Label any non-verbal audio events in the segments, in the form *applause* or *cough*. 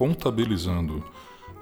Contabilizando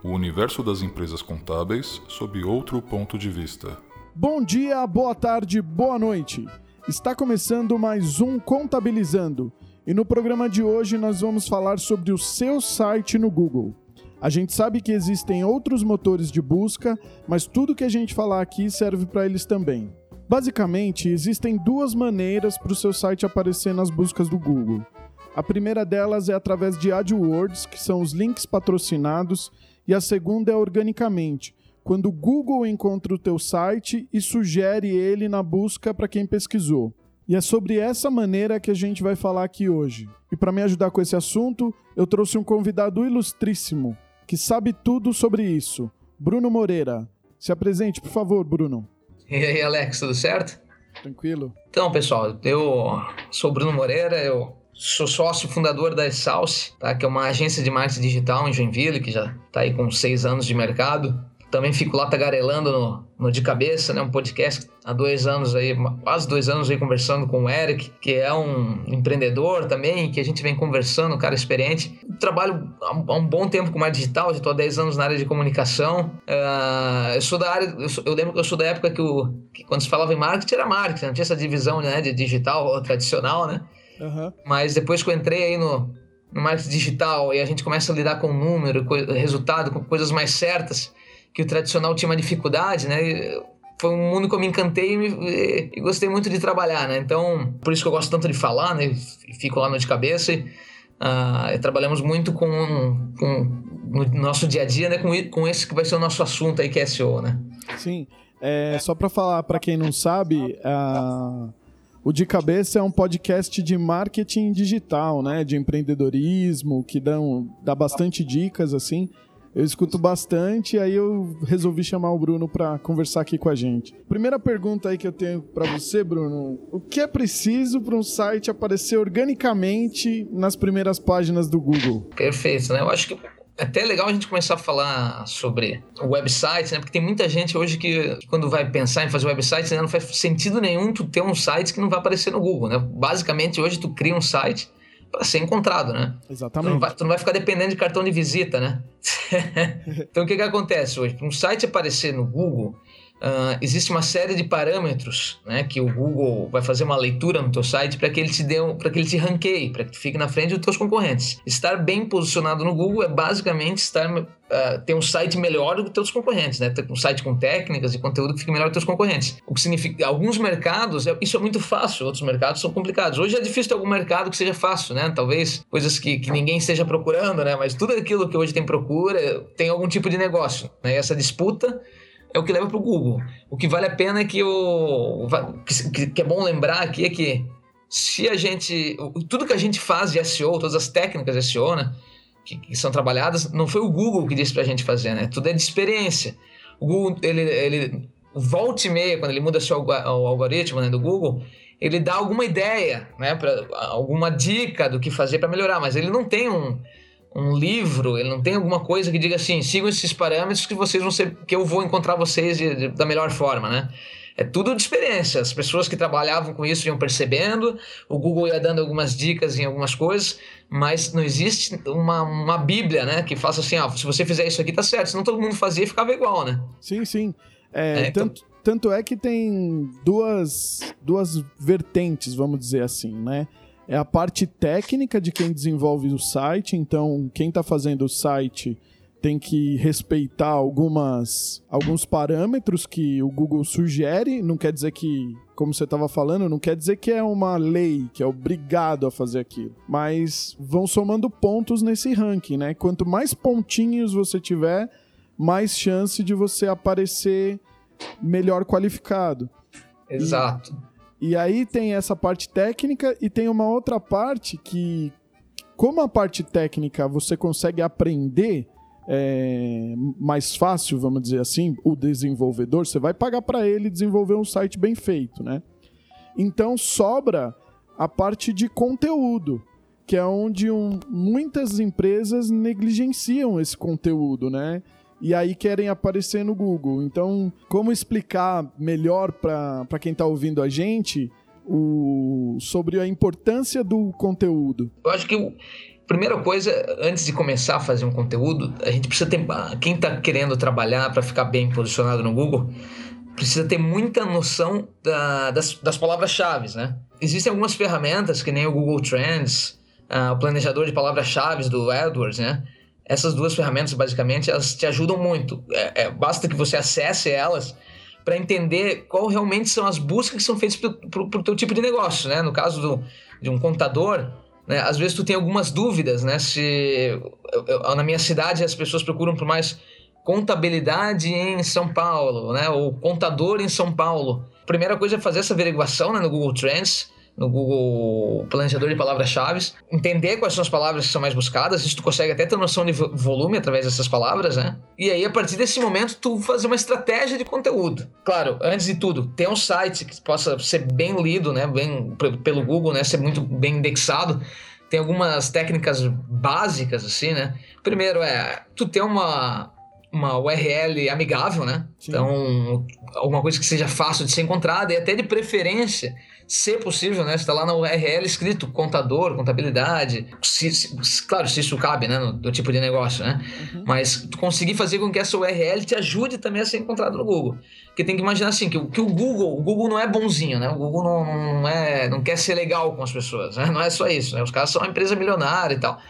o universo das empresas contábeis sob outro ponto de vista. Bom dia, boa tarde, boa noite. Está começando mais um Contabilizando e no programa de hoje nós vamos falar sobre o seu site no Google. A gente sabe que existem outros motores de busca, mas tudo que a gente falar aqui serve para eles também. Basicamente, existem duas maneiras para o seu site aparecer nas buscas do Google. A primeira delas é através de AdWords, que são os links patrocinados, e a segunda é organicamente, quando o Google encontra o teu site e sugere ele na busca para quem pesquisou. E é sobre essa maneira que a gente vai falar aqui hoje. E para me ajudar com esse assunto, eu trouxe um convidado ilustríssimo, que sabe tudo sobre isso, Bruno Moreira. Se apresente, por favor, Bruno. E aí, Alex, tudo certo? Tranquilo. Então, pessoal, eu sou Bruno Moreira, eu sou sócio fundador da Exalce, tá? que é uma agência de marketing digital em Joinville, que já está aí com seis anos de mercado. Também fico lá tagarelando no, no De Cabeça, né? Um podcast há dois anos aí, quase dois anos aí conversando com o Eric, que é um empreendedor também, que a gente vem conversando, um cara experiente. Trabalho há um bom tempo com marketing digital, já estou há 10 anos na área de comunicação. Uh, eu sou da área, eu, sou, eu, lembro que eu sou da época que, o, que quando se falava em marketing era marketing, não tinha essa divisão né, de digital tradicional, né? Uhum. Mas depois que eu entrei aí no, no marketing digital e a gente começa a lidar com número, com resultado, com coisas mais certas, que o tradicional tinha uma dificuldade, né? Foi um mundo que eu me encantei e, e, gostei muito de trabalhar, né? Então, por isso que eu gosto tanto de falar, né? Fico lá no de cabeça. E, uh, trabalhamos muito com, com no nosso dia a dia, né? Com, com esse que vai ser o nosso assunto aí, que é SEO, né? Sim. É, só para falar, para quem não sabe, uh, o De Cabeça é um podcast de marketing digital, né? De empreendedorismo, que dão, dá bastante dicas, assim. Eu escuto bastante, aí eu resolvi chamar o Bruno para conversar aqui com a gente. Primeira pergunta aí que eu tenho para você, Bruno: o que é preciso para um site aparecer organicamente nas primeiras páginas do Google? Perfeito, né? Eu acho que é até legal a gente começar a falar sobre o website, né? Porque tem muita gente hoje que, quando vai pensar em fazer website, né, não faz sentido nenhum tu ter um site que não vai aparecer no Google, né? Basicamente, hoje tu cria um site para ser encontrado, né? Exatamente. Tu não, vai, tu não, vai, ficar dependendo de cartão de visita, né? *laughs* então o que, que acontece hoje? Para um site aparecer no Google, Uh, existe uma série de parâmetros né, que o Google vai fazer uma leitura no teu site para que ele te dê um, para que ele te ranqueie, para que tu fique na frente dos teus concorrentes. Estar bem posicionado no Google é basicamente estar uh, ter um site melhor do que teus concorrentes, né? Ter um site com técnicas e conteúdo que fique melhor do que teus concorrentes. O que significa alguns mercados é, isso é muito fácil, outros mercados são complicados. Hoje é difícil ter algum mercado que seja fácil, né? Talvez coisas que, que ninguém esteja procurando, né? Mas tudo aquilo que hoje tem procura tem algum tipo de negócio, né? E essa disputa é o que leva para o Google. O que vale a pena é que o que, é bom lembrar aqui é que se a gente tudo que a gente faz de SEO, todas as técnicas de SEO, né, que, que são trabalhadas, não foi o Google que disse para a gente fazer, né? Tudo é de experiência. O Google ele, ele volta e meia quando ele muda seu o algoritmo né, do Google, ele dá alguma ideia, né, para alguma dica do que fazer para melhorar, mas ele não tem um um livro, ele não tem alguma coisa que diga assim, sigam esses parâmetros que vocês vão ser, que eu vou encontrar vocês de, de, da melhor forma, né? É tudo de experiência. As pessoas que trabalhavam com isso iam percebendo, o Google ia dando algumas dicas em algumas coisas, mas não existe uma, uma bíblia, né? Que faça assim, ah, se você fizer isso aqui tá certo. Senão todo mundo fazia e ficava igual, né? Sim, sim. É, é, tanto, então... tanto é que tem duas, duas vertentes, vamos dizer assim, né? É a parte técnica de quem desenvolve o site. Então, quem está fazendo o site tem que respeitar algumas, alguns parâmetros que o Google sugere. Não quer dizer que, como você estava falando, não quer dizer que é uma lei, que é obrigado a fazer aquilo. Mas vão somando pontos nesse ranking, né? Quanto mais pontinhos você tiver, mais chance de você aparecer melhor qualificado. Exato. E e aí tem essa parte técnica e tem uma outra parte que, como a parte técnica você consegue aprender é, mais fácil, vamos dizer assim, o desenvolvedor, você vai pagar para ele desenvolver um site bem feito, né? Então sobra a parte de conteúdo, que é onde um, muitas empresas negligenciam esse conteúdo, né? E aí querem aparecer no Google. Então, como explicar melhor para quem está ouvindo a gente o, sobre a importância do conteúdo? Eu acho que primeira coisa, antes de começar a fazer um conteúdo, a gente precisa ter. Quem está querendo trabalhar para ficar bem posicionado no Google, precisa ter muita noção da, das, das palavras-chave, né? Existem algumas ferramentas, que nem o Google Trends, uh, o planejador de palavras-chave do AdWords, né? Essas duas ferramentas, basicamente, elas te ajudam muito. É, é, basta que você acesse elas para entender qual realmente são as buscas que são feitas para o teu tipo de negócio, né? No caso do, de um contador, né? às vezes tu tem algumas dúvidas, né? Se eu, eu, na minha cidade as pessoas procuram por mais contabilidade em São Paulo, né? Ou contador em São Paulo. Primeira coisa é fazer essa averiguação né, no Google Trends no Google Planejador de Palavras-Chave, entender quais são as palavras que são mais buscadas, isso tu consegue até ter noção de volume através dessas palavras, né? E aí, a partir desse momento, tu fazer uma estratégia de conteúdo. Claro, antes de tudo, ter um site que possa ser bem lido, né? Bem, pelo Google, né? Ser muito bem indexado. Tem algumas técnicas básicas, assim, né? Primeiro é tu ter uma, uma URL amigável, né? Sim. Então, alguma coisa que seja fácil de ser encontrada e até de preferência se possível, né? Está lá na URL escrito contador, contabilidade. Se, se, claro, se isso cabe, né? No, no tipo de negócio, né? Uhum. Mas tu conseguir fazer com que essa URL te ajude também a ser encontrado no Google. Porque tem que imaginar assim, que, que o Google, o Google não é bonzinho, né? O Google não, não, é, não quer ser legal com as pessoas, né? Não é só isso, né? Os caras são uma empresa milionária e tal.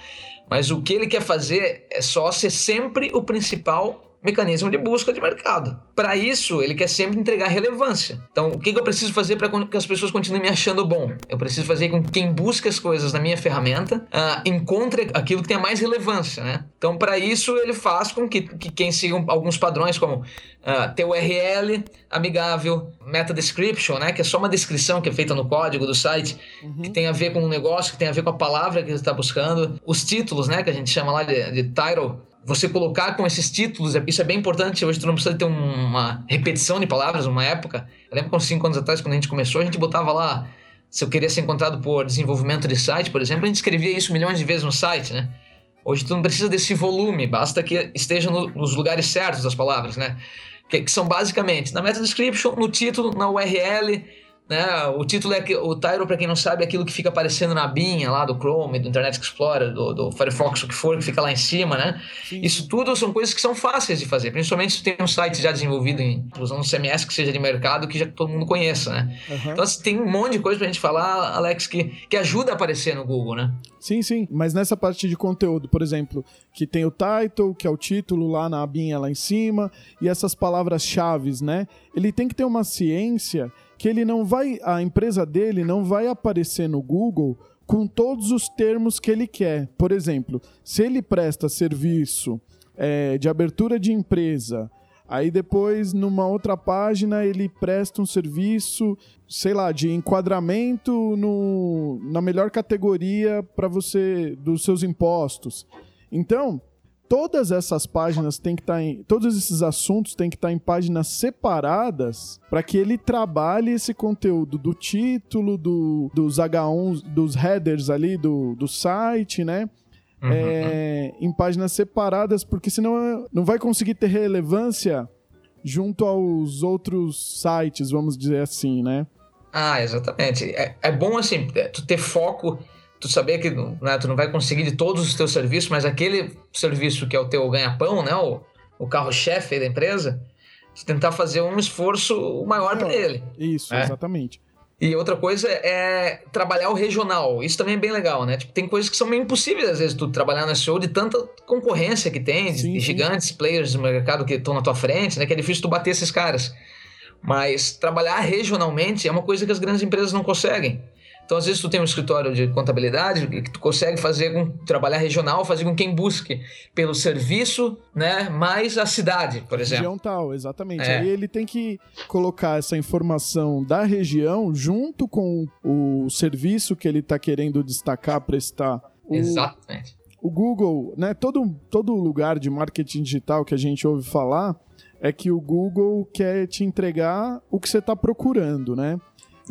Mas o que ele quer fazer é só ser sempre o principal mecanismo de busca de mercado. Para isso, ele quer sempre entregar relevância. Então, o que, eu preciso fazer para que as pessoas continuem me achando bom? Eu preciso fazer com que quem busca as coisas na minha ferramenta uh, encontre aquilo que tenha mais relevância, né? Então, para isso, ele faz com que, que quem siga alguns padrões, como uh, ter URL amigável, meta description, né? Que é só uma descrição que é feita no código do site, uhum. que tem a ver com o negócio, que tem a ver com a palavra que você está buscando. Os títulos, né? Que a gente chama lá de, de title, você colocar com esses títulos, é, isso é bem importante. Hoje tu não precisa ter uma repetição de palavras, uma época. Eu lembro que cinco anos atrás, quando a gente começou, a gente botava lá, se eu queria ser encontrado por desenvolvimento de site, por exemplo, a gente escrevia isso milhões de vezes no site, né? Hoje tu não precisa desse volume, basta que esteja no, nos lugares certos das palavras, né? Que, que, são basicamente na meta description, no título, na URL, né? O título é que o title, para quem não sabe, é aquilo que fica aparecendo na binha lá do Chrome, do Internet Explorer, do, do Firefox, o que for, que fica lá em cima, né? Sim. Isso tudo são coisas que são fáceis de fazer, principalmente se tem um site já desenvolvido em usando um CMS que seja de mercado que já todo mundo conheça, né? Uhum. Então assim, tem um monte de coisa pra gente falar, Alex, que, que ajuda a aparecer no Google, né? Sim, sim. Mas nessa parte de conteúdo, por exemplo, que tem o title, que é o título lá na abinha lá em cima, e essas palavras-chave, né? Ele tem que ter uma ciência que ele não vai, a empresa dele não vai aparecer no Google com todos os termos que ele quer. Por exemplo, se ele presta serviço é, de abertura de empresa, aí depois numa outra página ele presta um serviço, sei lá, de enquadramento no, na melhor categoria para você dos seus impostos. Então, todas essas páginas têm que estar tá em. Todos esses assuntos têm que estar tá em páginas separadas para que ele trabalhe esse conteúdo do título, do, dos H1, dos headers ali do, do site, né? Uhum. É, em páginas separadas, porque senão não vai conseguir ter relevância junto aos outros sites, vamos dizer assim, né? Ah, exatamente. É, é bom assim, é, tu ter foco tu saber que né, tu não vai conseguir de todos os teus serviços, mas aquele serviço que é o teu ganha-pão, né, o, o carro-chefe da empresa, tu tentar fazer um esforço maior para ele. Isso, é. exatamente. E outra coisa é trabalhar o regional. Isso também é bem legal, né? Tipo, tem coisas que são meio impossíveis, às vezes, tu trabalhar na SEO de tanta concorrência que tem, sim, de gigantes, sim. players do mercado que estão na tua frente, né? Que é difícil tu bater esses caras. Mas trabalhar regionalmente é uma coisa que as grandes empresas não conseguem. Então, às vezes, tu tem um escritório de contabilidade que tu consegue fazer com trabalhar regional, fazer com quem busque pelo serviço, né, mais a cidade, por exemplo. Região tal, exatamente. É. Aí ele tem que colocar essa informação da região junto com o serviço que ele está querendo destacar, prestar. O... Exatamente. O Google, né, todo, todo lugar de marketing digital que a gente ouve falar é que o Google quer te entregar o que você está procurando, né?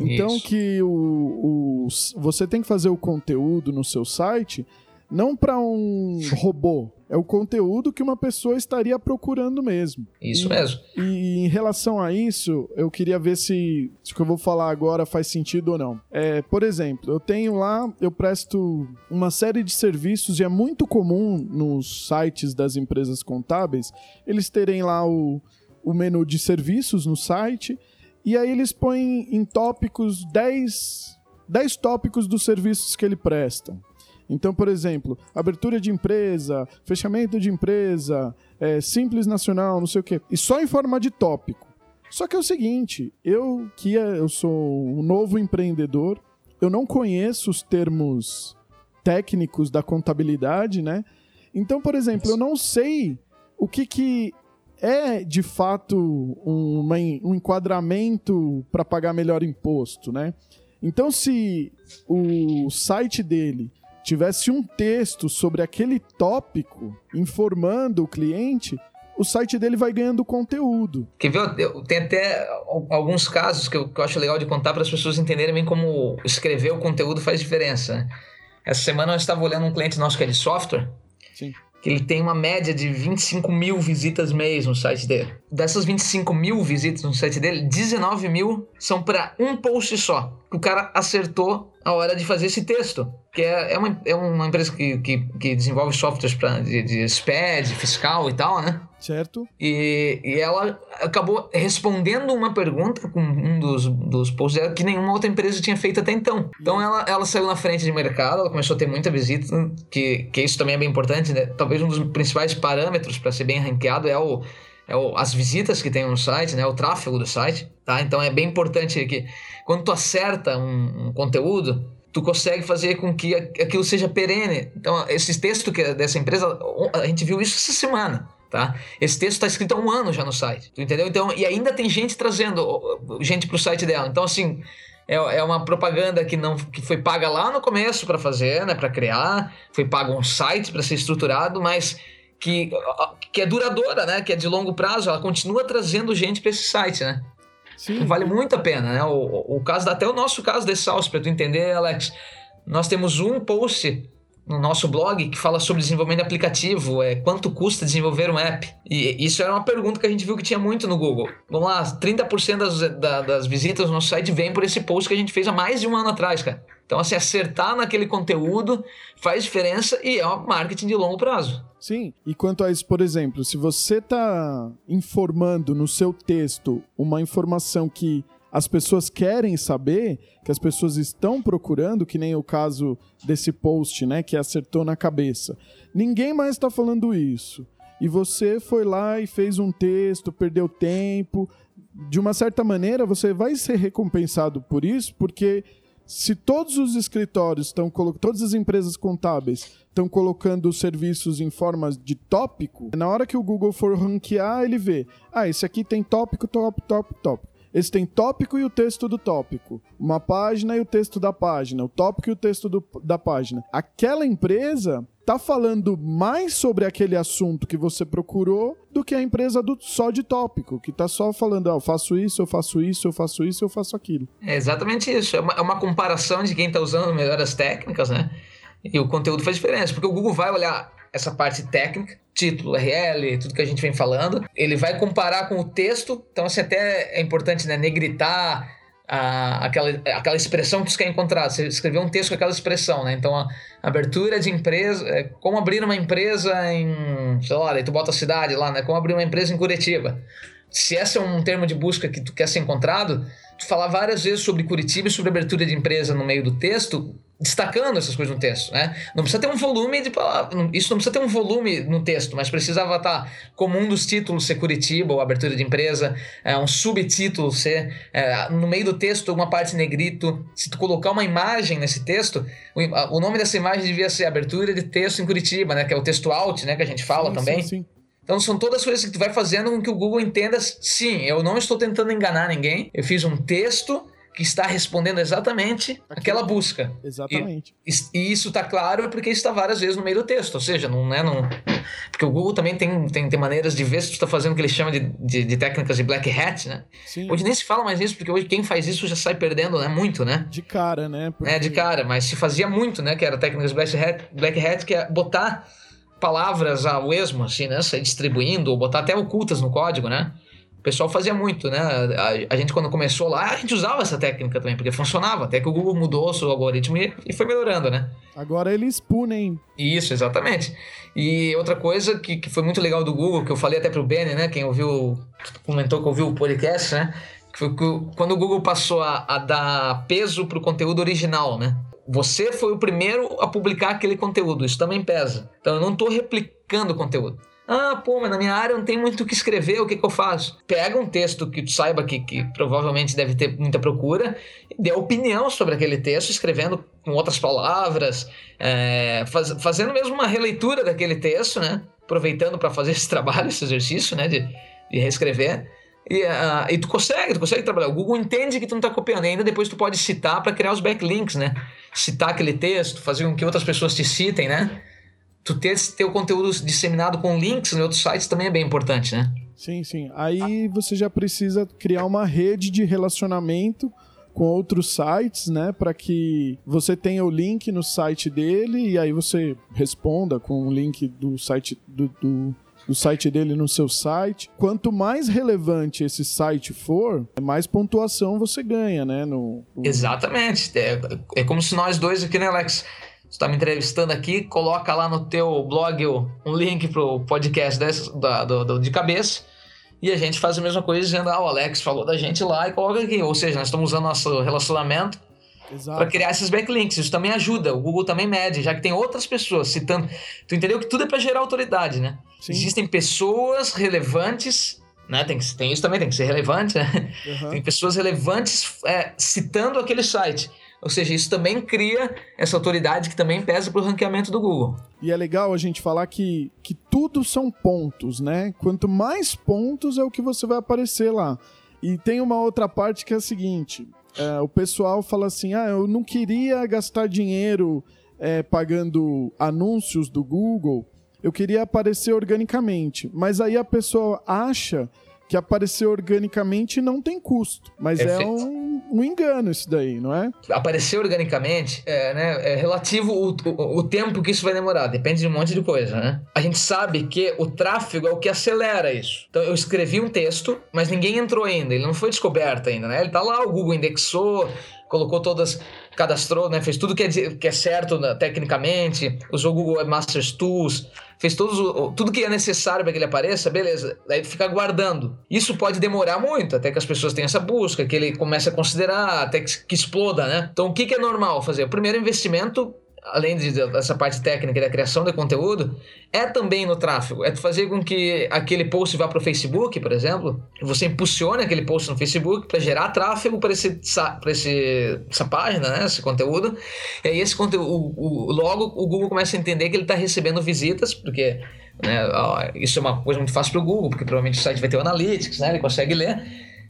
Então Isso. que o, o, você tem que fazer o conteúdo no seu site não para um *laughs* robô. É o conteúdo que uma pessoa estaria procurando mesmo. Isso e, mesmo. E em relação a isso, eu queria ver se, se o que eu vou falar agora faz sentido ou não. É, por exemplo, eu tenho lá, eu presto uma série de serviços e é muito comum nos sites das empresas contábeis eles terem lá o, o menu de serviços no site e aí eles põem em tópicos 10, 10 tópicos dos serviços que ele prestam. Então, por exemplo, abertura de empresa, fechamento de empresa, é, simples nacional, não sei o quê. E só em forma de tópico. Só que é o seguinte, eu que é, eu sou um novo empreendedor, eu não conheço os termos técnicos da contabilidade, né? Então, por exemplo, eu não sei o que, que é de fato um, um enquadramento para pagar melhor imposto, né? Então, se o site dele tivesse um texto sobre aquele tópico informando o cliente, o site dele vai ganhando conteúdo. Quer ver? Tem até alguns casos que eu, que eu acho legal de contar para as pessoas entenderem bem como escrever o conteúdo faz diferença. Né? Essa semana eu estava olhando um cliente nosso que é de software. Sim que ele tem uma média de 25 mil visitas mês no site dele. Dessas 25 mil visitas no site dele, 19 mil são para um post só. O cara acertou a hora de fazer esse texto. Que é, é, uma, é uma empresa que, que, que desenvolve softwares pra, de, de SPED, fiscal e tal, né? Certo. E, e ela acabou respondendo uma pergunta com um dos, dos posts dela que nenhuma outra empresa tinha feito até então. Então ela, ela saiu na frente de mercado, ela começou a ter muita visita, que, que isso também é bem importante, né? Talvez um dos principais parâmetros para ser bem ranqueado é o é o, as visitas que tem no site, né, o tráfego do site, tá? Então é bem importante que quando tu acerta um, um conteúdo, tu consegue fazer com que aquilo seja perene. Então, esse texto que é dessa empresa, a gente viu isso essa semana. Tá? Esse texto está escrito há um ano já no site, entendeu? Então, e ainda tem gente trazendo gente para o site dela. Então, assim, é, é uma propaganda que não que foi paga lá no começo para fazer, né, para criar, foi pago um site para ser estruturado, mas que, que é duradoura, né, que é de longo prazo, ela continua trazendo gente para esse site, né? Sim. Vale muito a pena, né? O, o caso, até o nosso caso de Salsa, para tu entender, Alex, nós temos um post no nosso blog que fala sobre desenvolvimento de aplicativo, é quanto custa desenvolver um app. E isso era uma pergunta que a gente viu que tinha muito no Google. Vamos lá, 30% das, da, das visitas no nosso site vem por esse post que a gente fez há mais de um ano atrás, cara. Então, assim, acertar naquele conteúdo faz diferença e é um marketing de longo prazo. Sim, e quanto a isso, por exemplo, se você está informando no seu texto uma informação que as pessoas querem saber, que as pessoas estão procurando, que nem o caso desse post, né, que acertou na cabeça. Ninguém mais está falando isso. E você foi lá e fez um texto, perdeu tempo. De uma certa maneira, você vai ser recompensado por isso, porque se todos os escritórios estão colocando, todas as empresas contábeis estão colocando serviços em formas de tópico, na hora que o Google for ranquear, ele vê, ah, esse aqui tem tópico, tópico, tópico, tópico. Esse tem tópico e o texto do tópico. Uma página e o texto da página. O tópico e o texto do, da página. Aquela empresa tá falando mais sobre aquele assunto que você procurou do que a empresa do só de tópico, que tá só falando, ah, eu faço isso, eu faço isso, eu faço isso, eu faço aquilo. É exatamente isso. É uma, é uma comparação de quem tá usando melhores técnicas, né? E o conteúdo faz diferença, porque o Google vai olhar essa parte técnica, título, URL, tudo que a gente vem falando. Ele vai comparar com o texto, então assim até é importante, né, negritar aquela, aquela expressão que você quer encontrar. Você escreveu um texto com aquela expressão, né? Então, a abertura de empresa, é, como abrir uma empresa em, sei lá, aí tu bota a cidade lá, né? Como abrir uma empresa em Curitiba. Se esse é um termo de busca que tu quer ser encontrado, tu falar várias vezes sobre Curitiba e sobre abertura de empresa no meio do texto, destacando essas coisas no texto, né? Não precisa ter um volume de palavras, isso não precisa ter um volume no texto, mas precisava estar como um dos títulos ser Curitiba ou abertura de empresa, é, um subtítulo ser é, no meio do texto uma parte negrito. Se tu colocar uma imagem nesse texto, o, o, nome dessa imagem devia ser abertura de texto em Curitiba, né? Que é o texto alt, né? Que a gente fala sim, também. Sim, sim. Então são todas coisas que tu vai fazendo com que o Google entenda, sim, eu não estou tentando enganar ninguém, eu fiz um texto que está respondendo exatamente aquela busca. Exatamente. E, e isso está claro porque está várias vezes no meio do texto, ou seja, não é não, porque o Google também tem, tem, tem maneiras de ver se tu está fazendo o que ele chama de, de, de, técnicas de black hat, né? Sim. Hoje nem se fala mais isso porque hoje quem faz isso já sai perdendo, né? Muito, né? De cara, né? Porque... É de cara, mas se fazia muito, né? Que era técnicas black hat, black hat que é botar palavras ao esmo, assim, né? Sair distribuindo ou botar até ocultas no código, né? O pessoal fazia muito, né? A, a, gente, quando começou lá, a gente usava essa técnica também, porque funcionava. Até que o Google mudou o seu algoritmo e, e foi melhorando, né? Agora eles punem. Isso, exatamente. E outra coisa que, que foi muito legal do Google, que eu falei até pro Benny, né? Quem ouviu, comentou que ouviu o podcast, né? Que foi que quando o Google passou a, a dar peso pro conteúdo original, né? Você foi o primeiro a publicar aquele conteúdo, isso também pesa. Então eu não estou replicando o conteúdo. Ah, pô, mas na minha área não tem muito o que escrever, o que, que eu faço? Pega um texto que tu saiba que, que provavelmente deve ter muita procura dê opinião sobre aquele texto, escrevendo com outras palavras, é, faz, fazendo mesmo uma releitura daquele texto, né? Aproveitando para fazer esse *laughs* trabalho, esse exercício, né? De, de reescrever. E, uh, e tu consegue, tu consegue trabalhar. O Google entende que tu não está copiando, e ainda depois tu pode citar para criar os backlinks, né? Citar aquele texto, fazer com que outras pessoas te citem, né? tu ter, o conteúdo disseminado com links em outros sites também é bem importante, né? Sim, sim. Aí você já precisa criar uma rede de relacionamento com outros sites, né, para que você tenha o link no site dele e aí você responda com o link do site do, do, do site dele no seu site. Quanto mais relevante esse site for, mais pontuação você ganha, né? No, no... Exatamente. É, é como se nós dois aqui, né, Alex? está me entrevistando aqui, coloca lá no teu blog um link pro podcast desse, da, do, do, de cabeça. E a gente faz a mesma coisa dizendo, ah, o Alex falou da gente lá e coloca aqui. Ou seja, nós estamos usando nosso relacionamento para criar esses backlinks. Isso também ajuda. O Google também mede, já que tem outras pessoas citando. Tu entendeu que tudo é para gerar autoridade, né? Sim. Existem pessoas relevantes né? Tem, que, tem isso também, tem que ser relevante, né? Uhum. Tem pessoas relevantes é, citando aquele site. Ou seja, isso também cria essa autoridade que também pesa para o ranqueamento do Google. E é legal a gente falar que, que tudo são pontos, né? Quanto mais pontos é o que você vai aparecer lá. E tem uma outra parte que é a seguinte: é, o pessoal fala assim, ah, eu não queria gastar dinheiro é, pagando anúncios do Google, eu queria aparecer organicamente. Mas aí a pessoa acha que aparecer organicamente não tem custo. Mas é um, um, engano isso daí, não é? Aparecer organicamente é, né, é relativo o, o, o, tempo que isso vai demorar. Depende de um monte de coisa, né? A gente sabe que o tráfego é o que acelera isso. Então eu escrevi um texto, mas ninguém entrou ainda. Ele não foi descoberto ainda, né? Ele tá lá, o Google indexou, colocou todas, cadastrou, né? Fez tudo que é, que é certo né, tecnicamente, usou o Google Webmasters Tools, fez todos, tudo que é necessário para que ele apareça, beleza. Daí fica aguardando. Isso pode demorar muito, até que as pessoas tenham essa busca, que ele comece a considerar, até que, que exploda, né? Então o que, que é normal fazer? O primeiro investimento além de, dessa parte técnica da criação de conteúdo, é também no tráfego. É fazer com que aquele post vá para o Facebook, por exemplo, você impulsione aquele post no Facebook para gerar tráfego para esse, esse, essa página, né, esse conteúdo. E aí esse conteúdo, o, o, logo o Google começa a entender que ele está recebendo visitas, porque né, isso é uma coisa muito fácil para o Google, porque provavelmente o site vai ter o Analytics, né, ele consegue ler.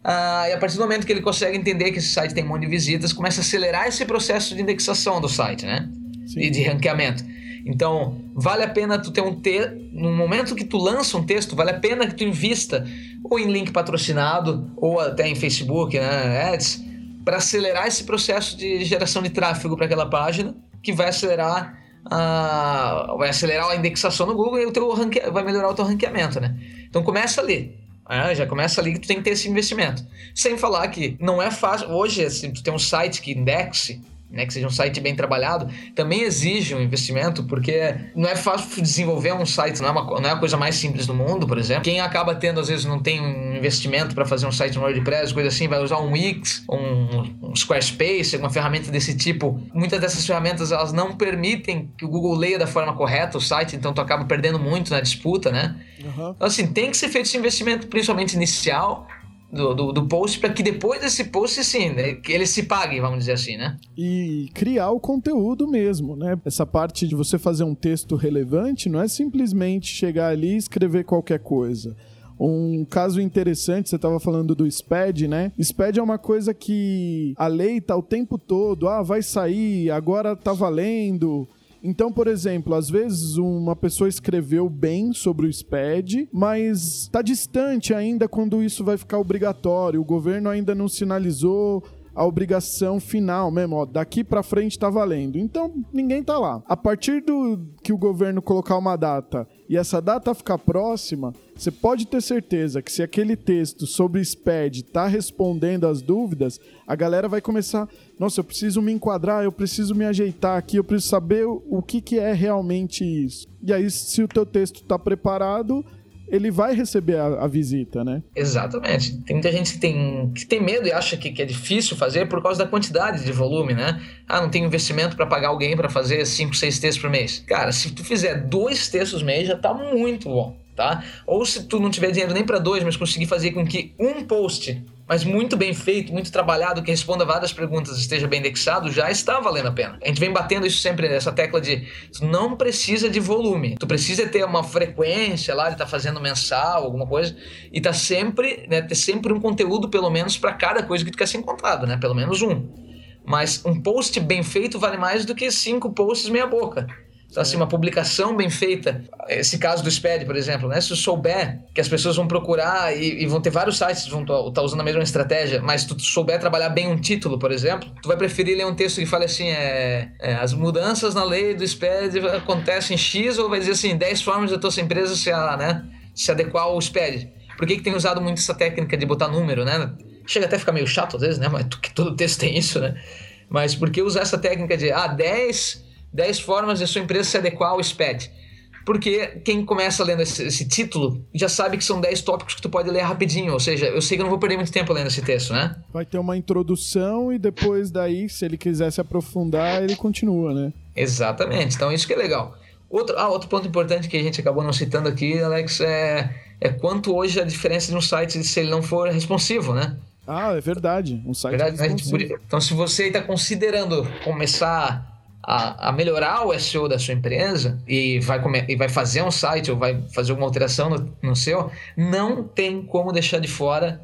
Ah, e a partir do momento que ele consegue entender que esse site tem um monte de visitas, começa a acelerar esse processo de indexação do site, né? E de ranqueamento. Então, vale a pena tu ter um texto. No momento que tu lança um texto, vale a pena que tu invista ou em link patrocinado, ou até em Facebook, né, ads, para acelerar esse processo de geração de tráfego para aquela página, que vai acelerar a, vai acelerar a indexação no Google e o teu ranque, vai melhorar o teu ranqueamento, né? Então começa ali. Ah, já começa ali que tu tem que ter esse investimento. Sem falar que não é fácil. Hoje, assim, tu tem um site que indexe né, que seja um site bem trabalhado, também exige um investimento, porque não é fácil desenvolver um site, não é, uma, não é a coisa mais simples do mundo, por exemplo. Quem acaba tendo, às vezes, não tem um investimento para fazer um site no WordPress, coisa assim, vai usar um Wix, um, um Squarespace, alguma ferramenta desse tipo. Muitas dessas ferramentas, elas não permitem que o Google leia da forma correta o site, então tu acaba perdendo muito na disputa, né? Uhum. Então, assim, tem que ser feito esse investimento, principalmente inicial, do, do, do post para que depois desse post, sim, né, que ele se pague, vamos dizer assim, né? E criar o conteúdo mesmo, né? Essa parte de você fazer um texto relevante não é simplesmente chegar ali e escrever qualquer coisa. Um caso interessante, você estava falando do SPED, né? SPED é uma coisa que a lei tá o tempo todo, ah, vai sair, agora tá valendo. Então, por exemplo, às vezes uma pessoa escreveu bem sobre o SPED, mas está distante ainda quando isso vai ficar obrigatório. O governo ainda não sinalizou a obrigação final mesmo, ó, daqui para frente tá valendo. Então, ninguém tá lá. A partir do que o governo colocar uma data e essa data ficar próxima, você pode ter certeza que se aquele texto sobre SPED tá respondendo as dúvidas, a galera vai começar, nossa, eu preciso me enquadrar, eu preciso me ajeitar aqui, eu preciso saber o que, que é realmente isso. E aí, se o teu texto tá preparado, ele vai receber a, a, visita, né? Exatamente. Tem muita gente que tem, que tem medo e acha que, que é difícil fazer por causa da quantidade de volume, né? Ah, não tem investimento para pagar alguém para fazer 5, 6 textos por mês. Cara, se tu fizer dois textos mês, já tá muito bom, tá? Ou se tu não tiver dinheiro nem para dois, mas conseguir fazer com que um post mas muito bem feito, muito trabalhado, que responda várias perguntas, esteja bem indexado, já está valendo a pena. A gente vem batendo isso sempre nessa tecla de tu não precisa de volume, tu precisa ter uma frequência lá estar tá fazendo mensal, alguma coisa, e tá sempre, né, ter sempre um conteúdo pelo menos para cada coisa que tu quer ser encontrado, né? Pelo menos um. Mas um post bem feito vale mais do que cinco posts meia boca. Então, assim, uma publicação bem feita, esse caso do SPED, por exemplo, né? Se tu souber que as pessoas vão procurar e, e vão ter vários sites que vão estar tá usando a mesma estratégia, mas tu souber trabalhar bem um título, por exemplo, tu vai preferir ler um texto que fale assim, é, é as mudanças na lei do SPED acontecem em X ou vai dizer assim, 10 formas da tua empresa se, né, se adequar ao SPED. Por que, que tem usado muito essa técnica de botar número, né? Chega até a ficar meio chato às vezes, né? Mas que todo texto tem isso, né? Mas por que usar essa técnica de, ah, 10 10 formas de sua empresa se adequar ao SPED. Porque quem começa lendo esse, esse, título já sabe que são 10 tópicos que tu pode ler rapidinho. Ou seja, eu sei que eu não vou perder muito tempo lendo esse texto, né? Vai ter uma introdução e depois daí, se ele quiser se aprofundar, ele continua, né? Exatamente. Então isso que é legal. Outro, ah, outro ponto importante que a gente acabou não citando aqui, Alex, é, é quanto hoje a diferença de um site se ele não for responsivo, né? Ah, é verdade. Um site verdade, responsivo. Né? Então, se você está considerando começar a, a, melhorar o SEO da sua empresa e vai, comer, e vai fazer um site ou vai fazer alguma alteração no, no seu, não tem como deixar de fora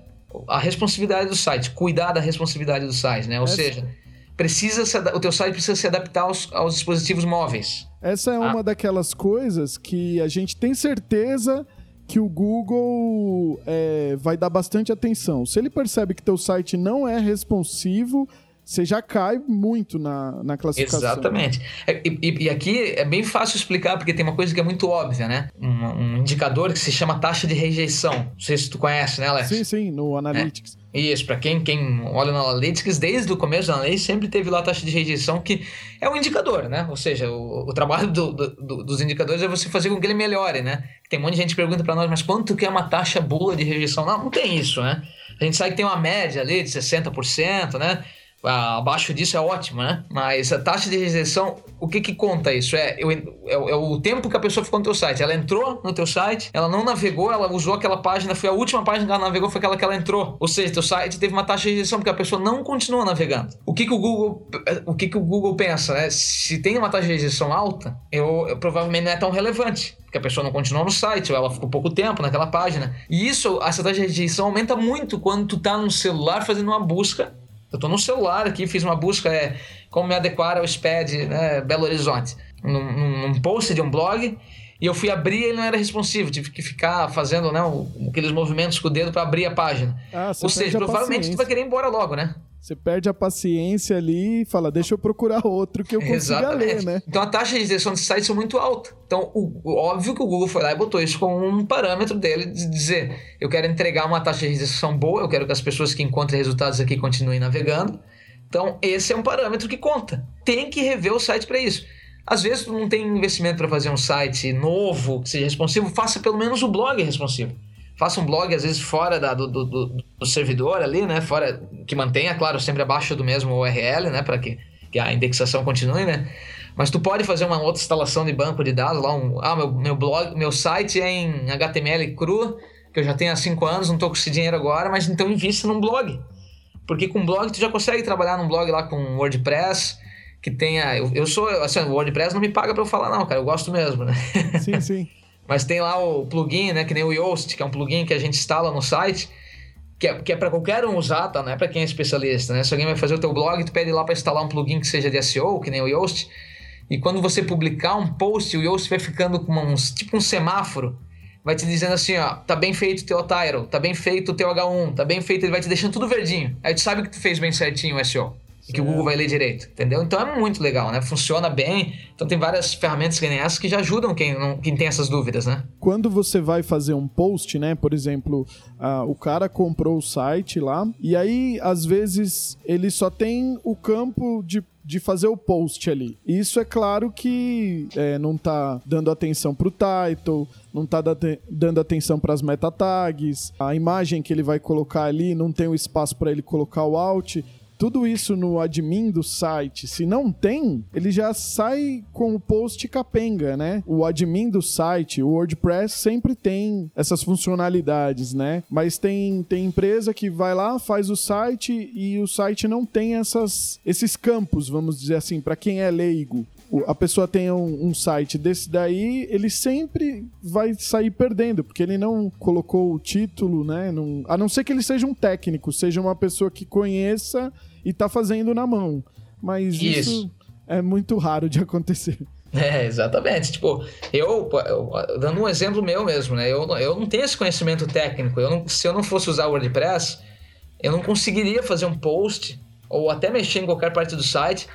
a responsabilidade do site, cuidar da responsabilidade do site, né? Ou Essa... seja, precisa se, o teu site precisa se adaptar aos, aos dispositivos móveis. Essa é ah. uma daquelas coisas que a gente tem certeza que o Google é, vai dar bastante atenção. Se ele percebe que teu site não é responsivo, você já cai muito na, na classificação. Exatamente. É, e, e, aqui é bem fácil explicar, porque tem uma coisa que é muito óbvia, né? Um, um, indicador que se chama taxa de rejeição. Não sei se tu conhece, né, Alex? Sim, sim, no Analytics. É. Isso, para quem, quem olha no Analytics, desde o começo do Analytics sempre teve lá a taxa de rejeição, que é um indicador, né? Ou seja, o, o trabalho do, do, dos indicadores é você fazer com que ele melhore, né? Tem um monte de gente que pergunta para nós, mas quanto que é uma taxa boa de rejeição? Não, não tem isso, né? A gente sabe que tem uma média ali de 60%, né? Abaixo disso é ótimo, né? Mas a taxa de rejeição, o que que conta isso? É, eu, é, é, o tempo que a pessoa ficou no teu site. Ela entrou no teu site, ela não navegou, ela usou aquela página, foi a última página que ela navegou, foi aquela que ela entrou. Ou seja, teu site teve uma taxa de rejeição porque a pessoa não continuou navegando. O que que o Google, o que que o Google pensa, né? Se tem uma taxa de rejeição alta, eu, eu provavelmente não é tão relevante que a pessoa não continuou no site, ou ela ficou pouco tempo naquela página. E isso, essa taxa de rejeição aumenta muito quando tu tá no celular fazendo uma busca eu estou no celular aqui, fiz uma busca, é, como me adequar ao SPED né, Belo Horizonte, num, num post de um blog, e eu fui abrir e ele não era responsivo. Tive que ficar fazendo né, aqueles movimentos com o dedo para abrir a página. Ah, Ou seja, provavelmente tu vai querer ir embora logo, né? Você perde a paciência ali e fala, deixa eu procurar outro que eu consiga Exatamente. ler, né? Então a taxa de gestão de sites é muito alta. Então, o, óbvio que o Google foi lá e botou isso como um parâmetro dele de dizer, eu quero entregar uma taxa de gestão boa, eu quero que as pessoas que encontrem resultados aqui continuem navegando. Então, esse é um parâmetro que conta. Tem que rever o site para isso. Às vezes, tu não tem investimento para fazer um site novo, que seja responsivo, faça pelo menos o blog responsivo faça um blog, às vezes, fora da, do, do, do, servidor ali, né? Fora, que mantenha, claro, sempre abaixo do mesmo URL, né? Para que, que a indexação continue, né? Mas tu pode fazer uma outra instalação de banco de dados lá, um, ah, meu, meu blog, meu site é em HTML cru, que eu já tenho há cinco anos, não tô com esse dinheiro agora, mas então invista num blog. Porque com blog tu já consegue trabalhar num blog lá com WordPress, que tenha. Eu, eu sou. Assim, o WordPress não me paga para eu falar, não, cara. Eu gosto mesmo, né? Sim, sim. *laughs* mas tem lá o plugin, né? Que nem o Yoast, que é um plugin que a gente instala no site, que é, que é para qualquer um usar, tá? Não é para quem é especialista, né? Se alguém vai fazer o teu blog, tu pede lá para instalar um plugin que seja de SEO, que nem o Yoast, e quando você publicar um post, o Yoast vai ficando com tipo um semáforo, vai te dizendo assim, ó, tá bem feito o teu title, tá bem feito o teu H1, tá bem feito, ele vai te deixando tudo verdinho. Aí tu sabe que tu fez bem certinho o SEO e que o Google vai ler direito, entendeu? Então é muito legal, né? Funciona bem. Então tem várias ferramentas que nem essa que já ajudam quem, não, quem tem essas dúvidas, né? Quando você vai fazer um post, né? Por exemplo, uh, o cara comprou o site lá e aí às vezes ele só tem o campo de de fazer o post ali. Isso é claro que é, não tá dando atenção pro title, não tá dando atenção para as meta tags, a imagem que ele vai colocar ali não tem o espaço para ele colocar o alt tudo isso no admin do site, se não tem, ele já sai com o post capenga, né? O admin do site, o WordPress sempre tem essas funcionalidades, né? Mas tem, tem empresa que vai lá, faz o site e o site não tem essas, esses campos, vamos dizer assim, para quem é leigo a pessoa tem um, um, site desse daí, ele sempre vai sair perdendo, porque ele não colocou o título, né? Não, a não ser que ele seja um técnico, seja uma pessoa que conheça e tá fazendo na mão. Mas isso, isso é muito raro de acontecer. É, exatamente. Tipo, eu, eu, dando um exemplo meu mesmo, né? Eu, eu não tenho esse conhecimento técnico. Eu não, se eu não fosse usar o WordPress, eu não conseguiria fazer um post ou até mexer em qualquer parte do site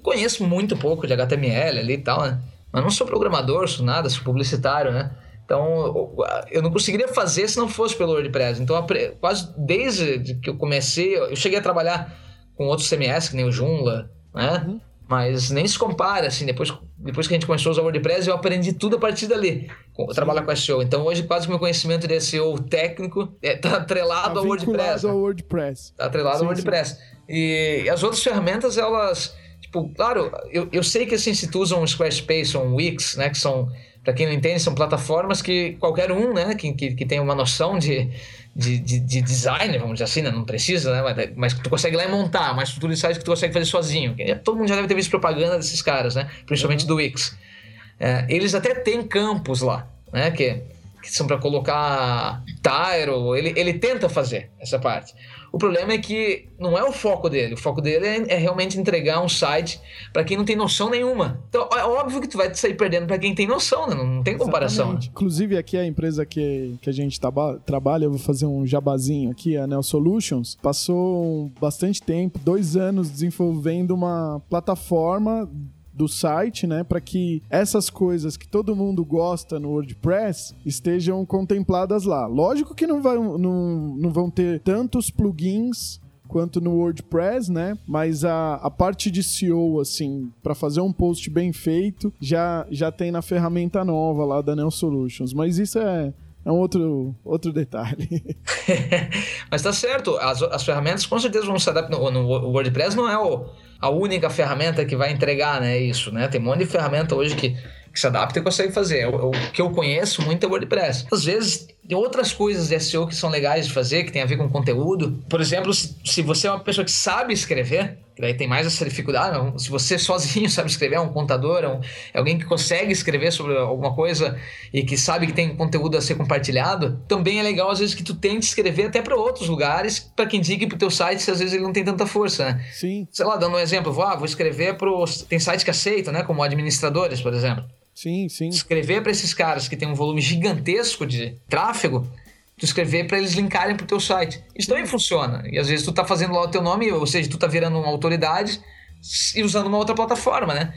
conheço muito pouco de HTML ali e tal, né? Mas não sou programador, sou nada, sou publicitário, né? Então, eu não conseguiria fazer se não fosse pelo WordPress. Então, quase desde que eu comecei, eu cheguei a trabalhar com outros CMS, que nem o Joomla, né? Uhum. Mas nem se compara, assim, depois, depois que a gente começou a usar o WordPress, eu aprendi tudo a partir dali, trabalhar com SEO. Então, hoje, quase que o meu conhecimento de SEO técnico está é, tá atrelado tá ao WordPress. ao WordPress. Está atrelado sim, ao WordPress. Sim. E as outras ferramentas, elas Tipo, claro, eu, eu sei que assim, se tu usa um Squarespace ou um Wix, né, que são, para quem não entende, são plataformas que qualquer um, né, que, que, que tem uma noção de, de, de, de, design, vamos dizer assim, né, não precisa, né, mas, mas tu consegue lá e montar uma estrutura de site que tu consegue fazer sozinho. Todo mundo já deve ter visto propaganda desses caras, né, principalmente uhum. do Wix. É, eles até têm campos lá, né, que, que são para colocar tile, ele, ele tenta fazer essa parte. O problema é que não é o foco dele. O foco dele é, é realmente entregar um site para quem não tem noção nenhuma. Então, é óbvio que tu vai sair perdendo para quem tem noção, né? Não, não tem comparação. Né? Inclusive, aqui a empresa que, que a gente taba, trabalha, eu vou fazer um jabazinho aqui, a Neo Solutions, passou bastante tempo, dois anos, desenvolvendo uma plataforma do site, né, para que essas coisas que todo mundo gosta no WordPress estejam contempladas lá. Lógico que não, vai, não, não vão ter tantos plugins quanto no WordPress, né? Mas a, a parte de SEO, assim, para fazer um post bem feito, já, já tem na ferramenta nova lá da Neo Solutions. Mas isso é, é um outro, outro detalhe. *laughs* Mas tá certo, as, as ferramentas com certeza vão se adaptar. No, no WordPress não é o a única ferramenta que vai entregar né, isso, né? Tem um monte de ferramenta hoje que, que se adapta e consegue fazer. O, o que eu conheço muito é o WordPress. Às vezes tem outras coisas de SEO que são legais de fazer, que tem a ver com conteúdo. Por exemplo, se, se você é uma pessoa que sabe escrever, daí tem mais essa dificuldade, se você *laughs* sozinho sabe escrever, é um contador, é, um, é alguém que consegue escrever sobre alguma coisa e que sabe que tem conteúdo a ser compartilhado, também é legal às vezes que tu tente escrever até para outros lugares, para que indique pro teu site se às vezes ele não tem tanta força, né? Sim. Sei lá, dando um exemplo, vou, ah, vou escrever pros... Tem sites que aceitam, né? Como administradores, por exemplo. Sim, sim. Escrever para esses caras que tem um volume gigantesco de tráfego, tu escrever para eles linkarem pro teu site. Isso também funciona. E às vezes tu tá fazendo lá o teu nome, ou seja, tu tá virando uma autoridade e usando uma outra plataforma, né?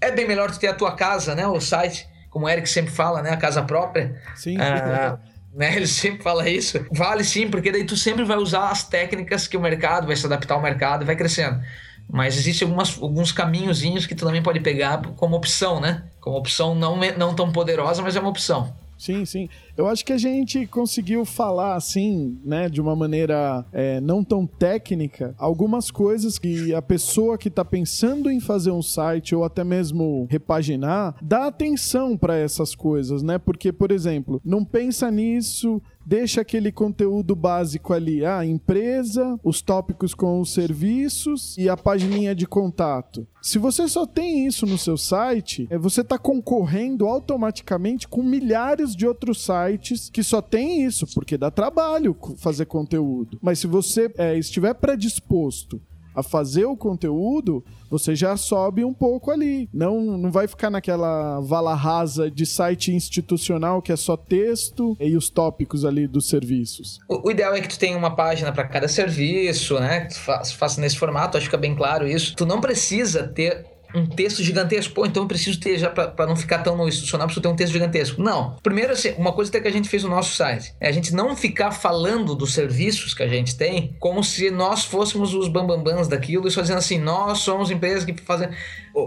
É bem melhor tu ter a tua casa, né? O site, como o Eric sempre fala, né? A casa própria. Sim. Ah, *laughs* né? Ele sempre fala isso. Vale sim, porque daí tu sempre vai usar as técnicas que o mercado vai se adaptar ao mercado e vai crescendo. Mas existem algumas, alguns caminhozinhos que tu também pode pegar como opção, né? Como opção não, não tão poderosa, mas é uma opção. Sim, sim. Eu acho que a gente conseguiu falar assim, né, de uma maneira é, não tão técnica, algumas coisas que a pessoa que está pensando em fazer um site ou até mesmo repaginar, dá atenção para essas coisas, né? Porque, por exemplo, não pensa nisso deixa aquele conteúdo básico ali, a ah, empresa, os tópicos com os serviços e a pagininha de contato. Se você só tem isso no seu site, é, você está concorrendo automaticamente com milhares de outros sites que só tem isso, porque dá trabalho fazer conteúdo. Mas se você é, estiver predisposto a fazer o conteúdo, você já sobe um pouco ali. Não, não vai ficar naquela vala rasa de site institucional que é só texto e os tópicos ali dos serviços. O, o ideal é que tu tenha uma página para cada serviço, né? Que tu faça, faça nesse formato, acho que fica bem claro isso. Tu não precisa ter um texto gigantesco. Pô, então eu preciso ter já para não ficar tão no institucional, preciso ter um texto gigantesco. Não. Primeiro, assim, uma coisa que a gente fez no nosso site é a gente não ficar falando dos serviços que a gente tem como se nós fôssemos os bambambãs daquilo e só dizendo assim, nós somos empresas que fazem.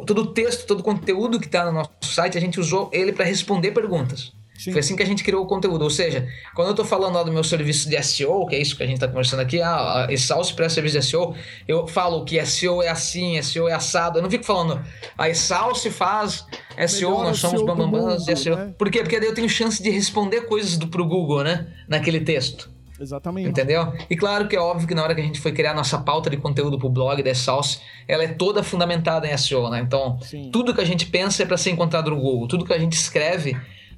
Todo o texto, todo o conteúdo que está no nosso site, a gente usou ele para responder perguntas. Sim. Foi assim que a gente criou o conteúdo. Ou seja, quando eu estou falando lá do meu serviço de SEO, que é isso que a gente está conversando aqui, ah, Exalce para serviço de SEO, eu falo que SEO é assim, SEO é assado. Eu não fico falando, a Exalce faz SEO, Melhor nós somos bambambãs de SEO. Né? Por quê? Porque daí eu tenho chance de responder coisas do, pro Google, né? Naquele texto. Exatamente. Entendeu? E claro que é óbvio que na hora que a gente foi criar nossa pauta de conteúdo pro blog da Salsa, ela é toda fundamentada em SEO, né? Então, Sim. tudo que a gente pensa é para ser encontrado no Google, tudo que a gente escreve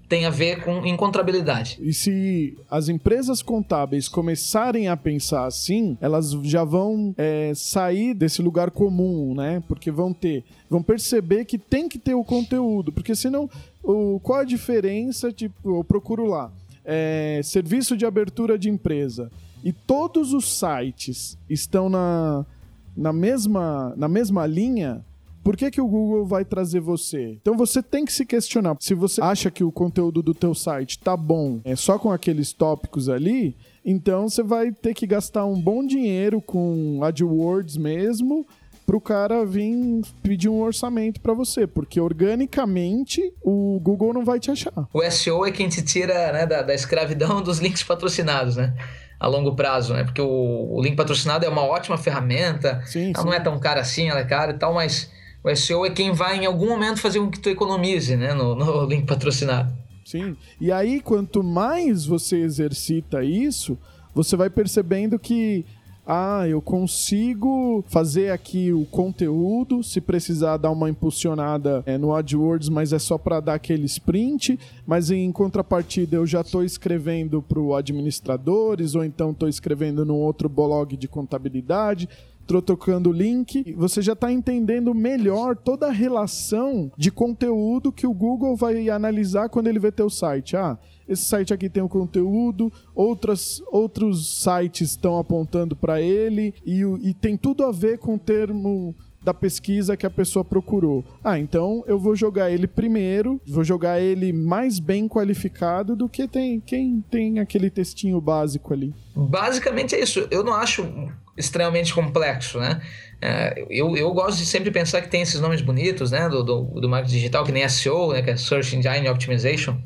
tem a ver com encontrabilidade. E se as empresas contábeis começarem a pensar assim, elas já vão é, sair desse lugar comum, né? Porque vão ter, vão perceber que tem que ter o conteúdo, porque senão, o, qual a diferença? Tipo, eu procuro lá, é, serviço de abertura de empresa e todos os sites estão na, na mesma na mesma linha por que, que o Google vai trazer você? Então você tem que se questionar. Se você acha que o conteúdo do teu site tá bom, é só com aqueles tópicos ali, então você vai ter que gastar um bom dinheiro com AdWords mesmo para o cara vir pedir um orçamento para você, porque organicamente o Google não vai te achar. O SEO é quem te tira né, da, da escravidão *laughs* dos links patrocinados, né? a longo prazo, né? Porque o, o link patrocinado é uma ótima ferramenta, sim, ela sim. não é tão cara assim, ela é cara e tal, mas o SEO é quem vai em algum momento fazer com que tu economize, né? No, no *laughs* link patrocinado. Sim. E aí, quanto mais você exercita isso, você vai percebendo que ah, eu consigo fazer aqui o conteúdo, se precisar dar uma impulsionada é, no AdWords, mas é só para dar aquele sprint, mas em contrapartida eu já estou escrevendo para o administradores, ou então estou escrevendo num outro blog de contabilidade, trocando o link, você já está entendendo melhor toda a relação de conteúdo que o Google vai analisar quando ele vê teu site. Ah, esse site aqui tem o conteúdo, outras, outros sites estão apontando para ele e, e tem tudo a ver com o termo da pesquisa que a pessoa procurou. Ah, então eu vou jogar ele primeiro, vou jogar ele mais bem qualificado do que tem quem tem aquele textinho básico ali. Basicamente é isso. Eu não acho extremamente complexo, né? É, eu, eu gosto de sempre pensar que tem esses nomes bonitos, né? Do, do, do marketing digital, que nem SEO, né? Que é Search Engine Optimization.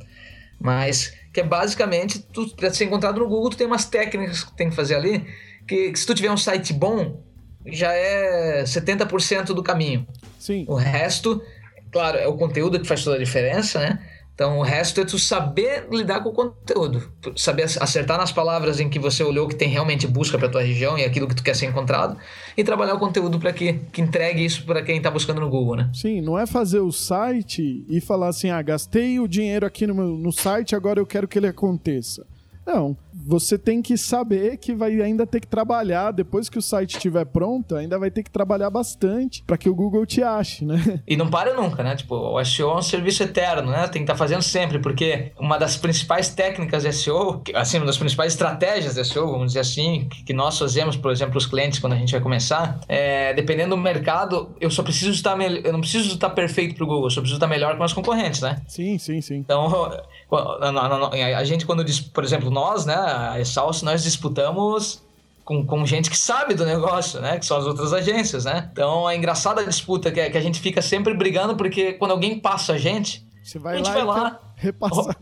Mas que é basicamente, para ser encontrado no Google, tu tem umas técnicas que tu tem que fazer ali, que, que se tu tiver um site bom, já é 70% do caminho. Sim. O resto, claro, é o conteúdo que faz toda a diferença, né? Então o resto é tu saber lidar com o conteúdo, saber acertar nas palavras em que você olhou que tem realmente busca para tua região e aquilo que tu quer ser encontrado e trabalhar o conteúdo para que, que entregue isso para quem está buscando no Google, né? Sim, não é fazer o site e falar assim, ah, gastei o dinheiro aqui no, no site, agora eu quero que ele aconteça. Não, você tem que saber que vai ainda ter que trabalhar depois que o site estiver pronto, ainda vai ter que trabalhar bastante para que o Google te ache, né? *laughs* E não para nunca, né? Tipo, o SEO é um serviço eterno, né? Tem que estar tá fazendo sempre, porque uma das principais técnicas de SEO, assim, uma das principais estratégias de SEO, vamos dizer assim, que nós fazemos, por exemplo, os clientes quando a gente vai começar, é, dependendo do mercado, eu só preciso estar eu não preciso estar perfeito para o Google, eu só preciso estar melhor com os concorrentes, né? Sim, sim, sim. Então, *laughs* a gente quando diz, por exemplo, nós, né, a Exalc, nós disputamos com, com gente que sabe do negócio, né? Que são as outras agências, né? Então é engraçada a disputa que, que a gente fica sempre brigando, porque quando alguém passa a gente, Você vai a gente lá vai lá. Repassar.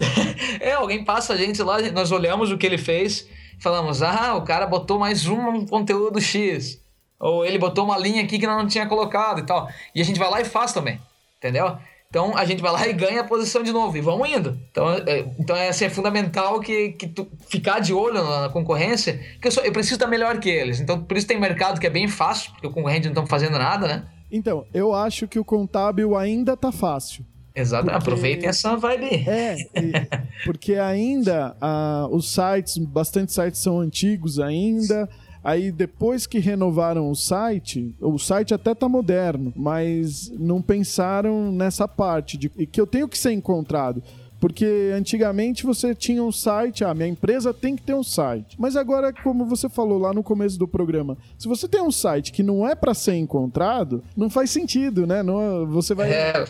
*laughs* é, alguém passa a gente lá, nós olhamos o que ele fez, falamos, ah, o cara botou mais um conteúdo X. Ou ele botou uma linha aqui que não tinha colocado e tal. E a gente vai lá e faz também, entendeu? Então a gente vai lá e ganha a posição de novo e vamos indo. Então, é, então é, assim, é fundamental que, que tu ficar de olho na concorrência, porque eu, sou, eu preciso estar melhor que eles. Então por isso tem mercado que é bem fácil, porque o concorrente não está fazendo nada, né? Então, eu acho que o contábil ainda tá fácil. Exato, porque... aproveitem essa vibe. É, *laughs* porque ainda ah, os sites, bastante sites são antigos ainda. Aí depois que renovaram o site, o site até tá moderno, mas não pensaram nessa parte de que eu tenho que ser encontrado. Porque antigamente você tinha um site, ah, minha empresa tem que ter um site. Mas agora, como você falou lá no começo do programa, se você tem um site que não é para ser encontrado, não faz sentido, né? Não, você vai. É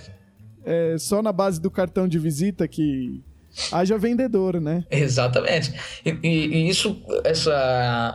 é, só na base do cartão de visita que haja vendedor, né? Exatamente. E, e, isso, essa,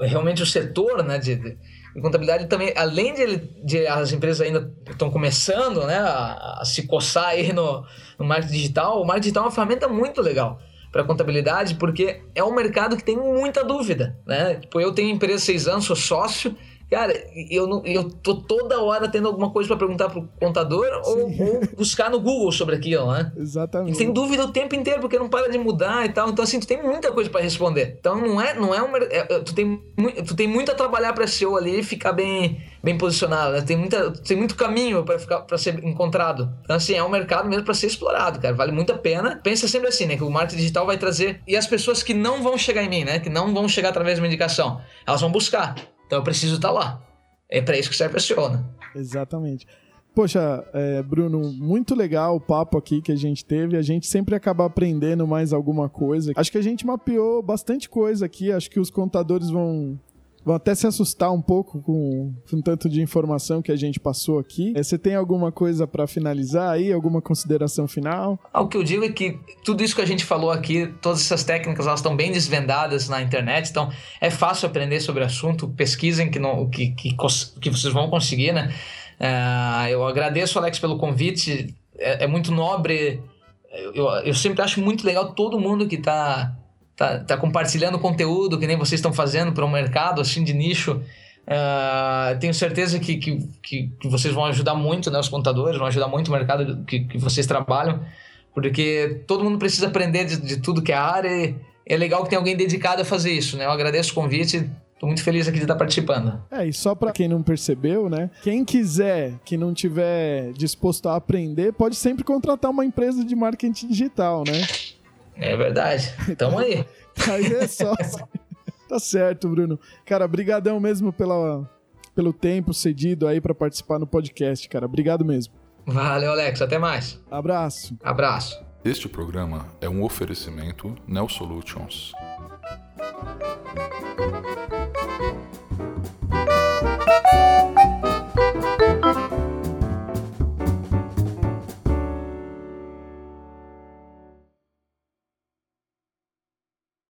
realmente o setor, né, de, de contabilidade também, além de, de as empresas ainda estão começando, né, a, a, se coçar aí no, no marketing digital, o marketing digital é uma ferramenta muito legal para contabilidade, porque é um mercado que tem muita dúvida, né? Tipo, eu tenho empresa seis anos, sou sócio, Cara, eu, não, eu tô toda hora tendo alguma coisa para perguntar pro contador ou, ou, buscar no Google sobre aquilo, né? Exatamente. E tem dúvida o tempo inteiro, porque não para de mudar e tal. Então, assim, tu tem muita coisa para responder. Então, não é, não é um. É, é tu, tem, tu tem muito a trabalhar para SEO ali e ficar bem, bem posicionado. Né? Tem, muita, tem muito caminho para ficar para ser encontrado. Então, assim, é um mercado mesmo para ser explorado, cara. Vale muito a pena. Pensa sempre assim, né? Que o marketing digital vai trazer. E as pessoas que não vão chegar em mim, né? Que não vão chegar através de uma indicação, elas vão buscar. Então eu preciso estar tá lá. É para isso que serve a né? Exatamente. Poxa, é, Bruno, muito legal o papo aqui que a gente teve. A gente sempre acaba aprendendo mais alguma coisa. Acho que a gente mapeou bastante coisa aqui. Acho que os contadores vão vão até se assustar um pouco com, com tanto de informação que a gente passou aqui. É, você tem alguma coisa para finalizar aí? Alguma consideração final? Ah, o que eu digo é que tudo isso que a gente falou aqui, todas essas técnicas, elas estão bem desvendadas na internet, então é fácil aprender sobre o assunto. Pesquisem que, não, que, que, que vocês vão conseguir, né? É, eu agradeço, Alex, pelo convite. É, é muito nobre. Eu, eu sempre acho muito legal todo mundo que está tá, tá compartilhando conteúdo que nem vocês estão fazendo para um mercado assim de nicho. Uh, tenho certeza que, que, que, vocês vão ajudar muito, né, os contadores, vão ajudar muito o mercado que, que vocês trabalham, porque todo mundo precisa aprender de, de tudo que é área e é legal que tem alguém dedicado a fazer isso, né? Eu agradeço o convite, Tô muito feliz aqui de estar participando. É, e só para quem não percebeu, né? Quem quiser, que não tiver disposto a aprender, pode sempre contratar uma empresa de marketing digital, né? É verdade. Tamo aí. *laughs* aí é só. tá certo, Bruno. Cara, brigadão mesmo pela, pelo tempo cedido aí para participar no podcast, cara. Obrigado mesmo. Valeu, Alex. Até mais. Abraço. Abraço. Este programa é um oferecimento Neo Solutions. thank